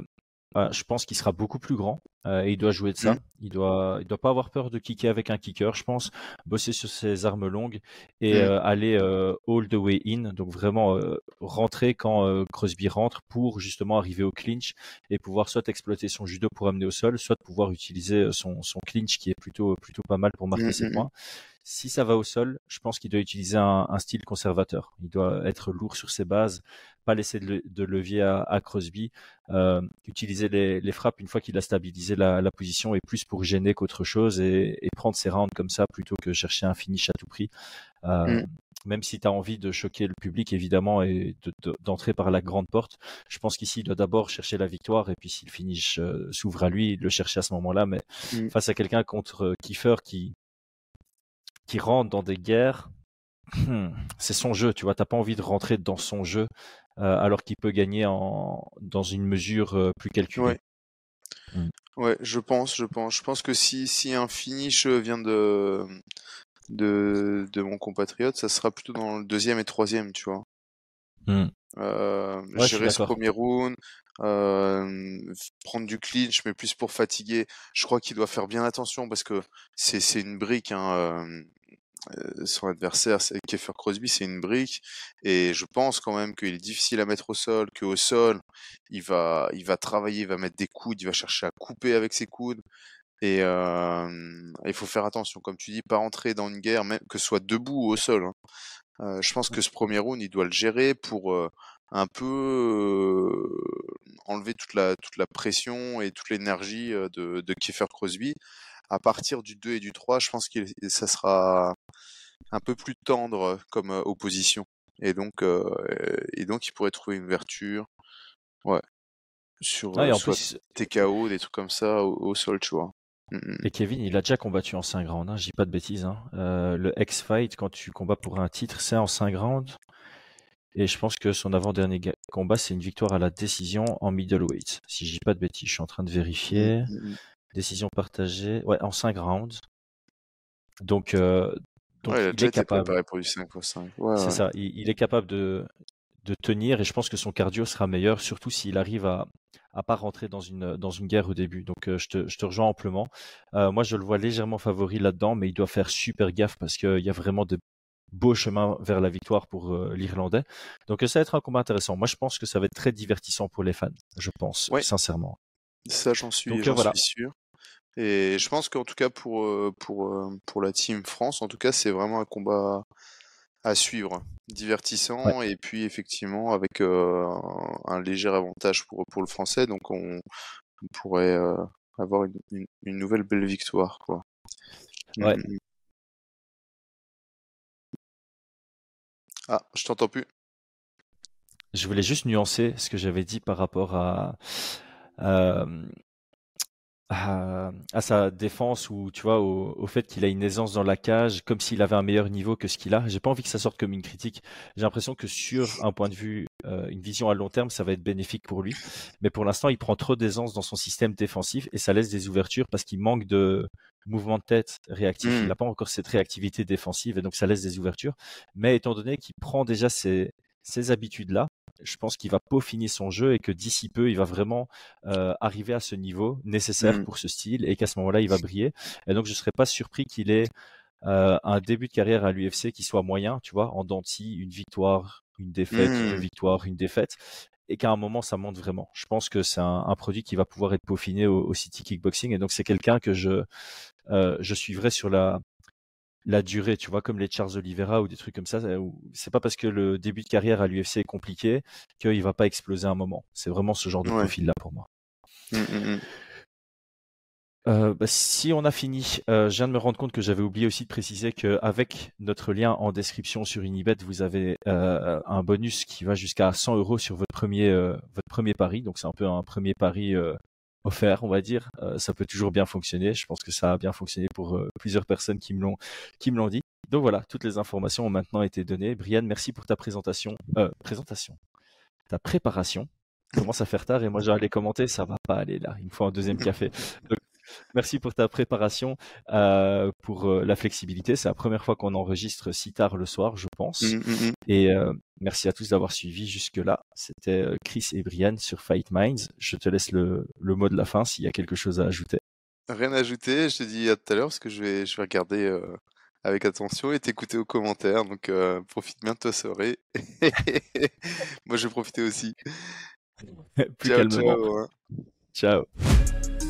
euh, je pense qu'il sera beaucoup plus grand euh, et il doit jouer de ça. Mmh. Il doit, il doit pas avoir peur de kicker avec un kicker, je pense. Bosser sur ses armes longues et mmh. euh, aller all the way in, donc vraiment rentrer quand Crosby rentre pour justement arriver au clinch et pouvoir soit exploiter son judo pour amener au sol, soit pouvoir utiliser son, son clinch qui est plutôt plutôt pas mal pour marquer mmh, ses points. Si ça va au sol, je pense qu'il doit utiliser un, un, style conservateur. Il doit être lourd sur ses bases, pas laisser de, de levier à, à Crosby, euh, utiliser les, les, frappes une fois qu'il a stabilisé la, la, position et plus pour gêner qu'autre chose et, et, prendre ses rounds comme ça plutôt que chercher un finish à tout prix. Euh, mm. Même si tu as envie de choquer le public, évidemment, et d'entrer par la grande porte, je pense qu'ici, il doit d'abord chercher la victoire, et puis si le finish euh, s'ouvre à lui, il le chercher à ce moment-là. Mais mm. face à quelqu'un contre Kiefer qui, qui rentre dans des guerres, hmm, c'est son jeu, tu vois, t'as pas envie de rentrer dans son jeu euh, alors qu'il peut gagner en, dans une mesure euh, plus calculée. Ouais. Hmm. ouais. je pense, je pense. Je pense que si, si un finish vient de, de, de mon compatriote, ça sera plutôt dans le deuxième et troisième, tu vois. Mmh. Euh, gérer ce premier round, euh, prendre du clinch, mais plus pour fatiguer. Je crois qu'il doit faire bien attention parce que c'est une brique. Hein, son adversaire, c'est Kiefer Crosby, c'est une brique, et je pense quand même qu'il est difficile à mettre au sol, qu'au sol, il va, il va travailler, il va mettre des coudes, il va chercher à couper avec ses coudes, et euh, il faut faire attention, comme tu dis, pas entrer dans une guerre, même que ce soit debout ou au sol. Hein. Euh, je pense que ce premier round, il doit le gérer pour euh, un peu enlever toute la, toute la pression et toute l'énergie de, de Kiefer Crosby à partir du 2 et du 3, je pense que ça sera un peu plus tendre comme opposition. Et donc, et donc, il pourrait trouver une ouverture. Ouais. Sur ah, soit TKO, des trucs comme ça au, sol, tu vois. Mm, Et Kevin, il a déjà combattu en 5 rounds, hein, je dis pas de bêtises. hein. Euh, le X-Fight, quand tu combats pour un titre, c'est en 5 rounds. Et je pense que son avant-dernier combat, c'est une victoire à la décision en middleweight. Si je dis pas de bêtises, je suis en train de vérifier. mm, mm. Décision partagée, ouais, en 5 rounds. Donc, euh, donc Ouais, il a il déjà est capable. préparé pour du 5 x 5. Ouais, C'est ouais. ça, il, il est capable de, de tenir et je pense que son cardio sera meilleur, surtout s'il arrive à à pas rentrer dans une, dans une guerre au début. Donc euh, je, te, je te rejoins amplement. Euh, moi, je le vois légèrement favori là-dedans, mais il doit faire super gaffe parce qu'il y a vraiment de beaux chemins vers la victoire pour euh, l'Irlandais. Donc ça va être un combat intéressant. Moi, je pense que ça va être très divertissant pour les fans, je pense, Ouais. sincèrement. Ça, j'en suis, Donc, euh, j'en voilà. suis sûr. Et je pense qu'en tout cas pour, euh, pour, euh, pour la team France, en tout cas, c'est vraiment un combat à suivre, divertissant et puis effectivement avec euh, un, un léger avantage pour, pour le français. Donc on, on pourrait euh, avoir une, une, une nouvelle belle victoire. Quoi. Ouais. Mm, mm. Ah, je t'entends plus. Je voulais juste nuancer ce que j'avais dit par rapport à, euh, à, à sa défense ou tu vois au, au fait qu'il a une aisance dans la cage comme s'il avait un meilleur niveau que ce qu'il a. J'ai pas envie que ça sorte comme une critique. J'ai l'impression que sur un point de vue, euh, une vision à long terme, ça va être bénéfique pour lui. Mais pour l'instant, il prend trop d'aisance dans son système défensif et ça laisse des ouvertures parce qu'il manque de mouvement de tête réactif. Il n'a pas encore cette réactivité défensive et donc ça laisse des ouvertures. Mais étant donné qu'il prend déjà ces, ces habitudes-là, je pense qu'il va peaufiner son jeu et que d'ici peu, il va vraiment euh, arriver à ce niveau nécessaire Mm. pour ce style et qu'à ce moment-là, il va briller. Et donc, je ne serais pas surpris qu'il ait euh, un début de carrière à l'UFC qui soit moyen, tu vois, en dents de scie, une victoire, une défaite, une victoire, une défaite, et qu'à un moment, ça monte vraiment. Je pense que c'est un, un produit qui va pouvoir être peaufiné au, au City Kickboxing, et donc c'est quelqu'un que je, euh, je suivrai sur la, la durée, tu vois, comme les Charles Oliveira ou des trucs comme ça. C'est pas parce que le début de carrière à l'UFC est compliqué qu'il va pas exploser à un moment. C'est vraiment ce genre de Ouais. profil-là pour moi. Mm, mm, mm. Euh, bah, si on a fini, euh, je viens de me rendre compte que j'avais oublié aussi de préciser qu'avec notre lien en description sur Unibet, vous avez euh, un bonus qui va jusqu'à 100 euros sur votre premier, votre premier pari. Donc c'est un peu un premier pari offert, on va dire. Euh, ça peut toujours bien fonctionner. Je pense que ça a bien fonctionné pour euh, plusieurs personnes qui me l'ont qui me l'ont dit. Donc voilà, toutes les informations ont maintenant été données. Brian, merci pour ta présentation. Euh, présentation. Ta préparation. Commence à faire tard et moi j'allais commenter, ça va pas aller là. Il me faut un deuxième café. Merci pour ta préparation, euh, pour euh, la flexibilité. C'est la première fois qu'on enregistre si tard le soir, je pense. Mm, mm, mm. Et euh, merci à tous d'avoir suivi jusque-là. C'était Chris et Brian sur Fight Minds. Je te laisse le, le mot de la fin s'il y a quelque chose à ajouter. Rien à ajouter, je te dis à tout à l'heure parce que je vais, je vais regarder avec attention et t'écouter aux commentaires. Donc profite bien de ta soirée. Moi je vais profiter aussi. Plus ciao, calmement. ciao. hein. ciao.